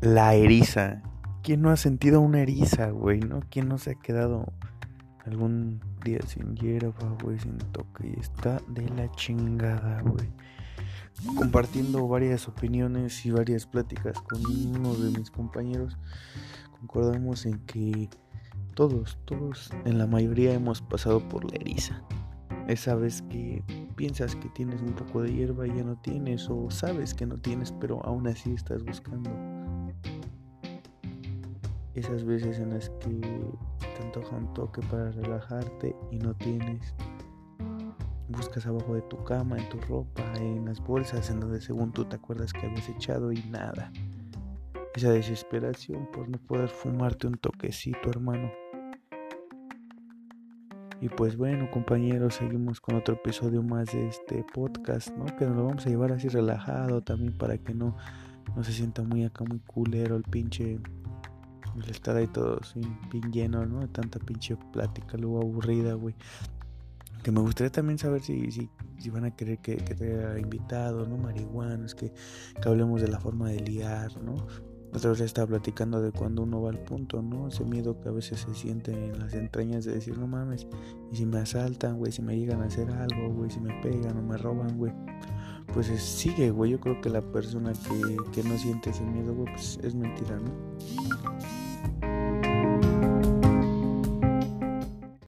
La eriza. ¿Quién no ha sentido una eriza, güey? ¿No? ¿Quién no se ha quedado algún día sin hierba, güey, sin toque? Y está de la chingada, güey. Compartiendo varias opiniones y varias pláticas con uno de mis compañeros, concordamos en que todos, todos, en la mayoría hemos pasado por la eriza. Esa vez que piensas que tienes un poco de hierba y ya no tienes, o sabes que no tienes, pero aún así estás buscando esas veces en las que te antoja un toque para relajarte y no tienes. Buscas abajo de tu cama, en tu ropa, en las bolsas, en donde según tú te acuerdas que habías echado y nada. Esa desesperación por no poder fumarte un toquecito, hermano. Y pues bueno, compañeros, seguimos con otro episodio más de este podcast, ¿no? Que nos lo vamos a llevar así relajado también para que no, no se sienta muy acá, muy culero el pinche el estar ahí todo sin bien lleno, ¿no? De tanta pinche plática, luego aburrida, güey. Que me gustaría también saber si, si, si van a querer que, que traiga invitado, ¿no? Marihuanos, que, que hablemos de la forma de liar, ¿no? Otra vez estaba platicando de cuando uno va al punto, ¿no? Ese miedo que a veces se siente en las entrañas de decir, no mames, y si me asaltan, güey, si me llegan a hacer algo, güey, si me pegan o me roban, güey. Pues sigue, güey. Yo creo que la persona que, que no siente ese miedo, güey, pues es mentira, ¿no?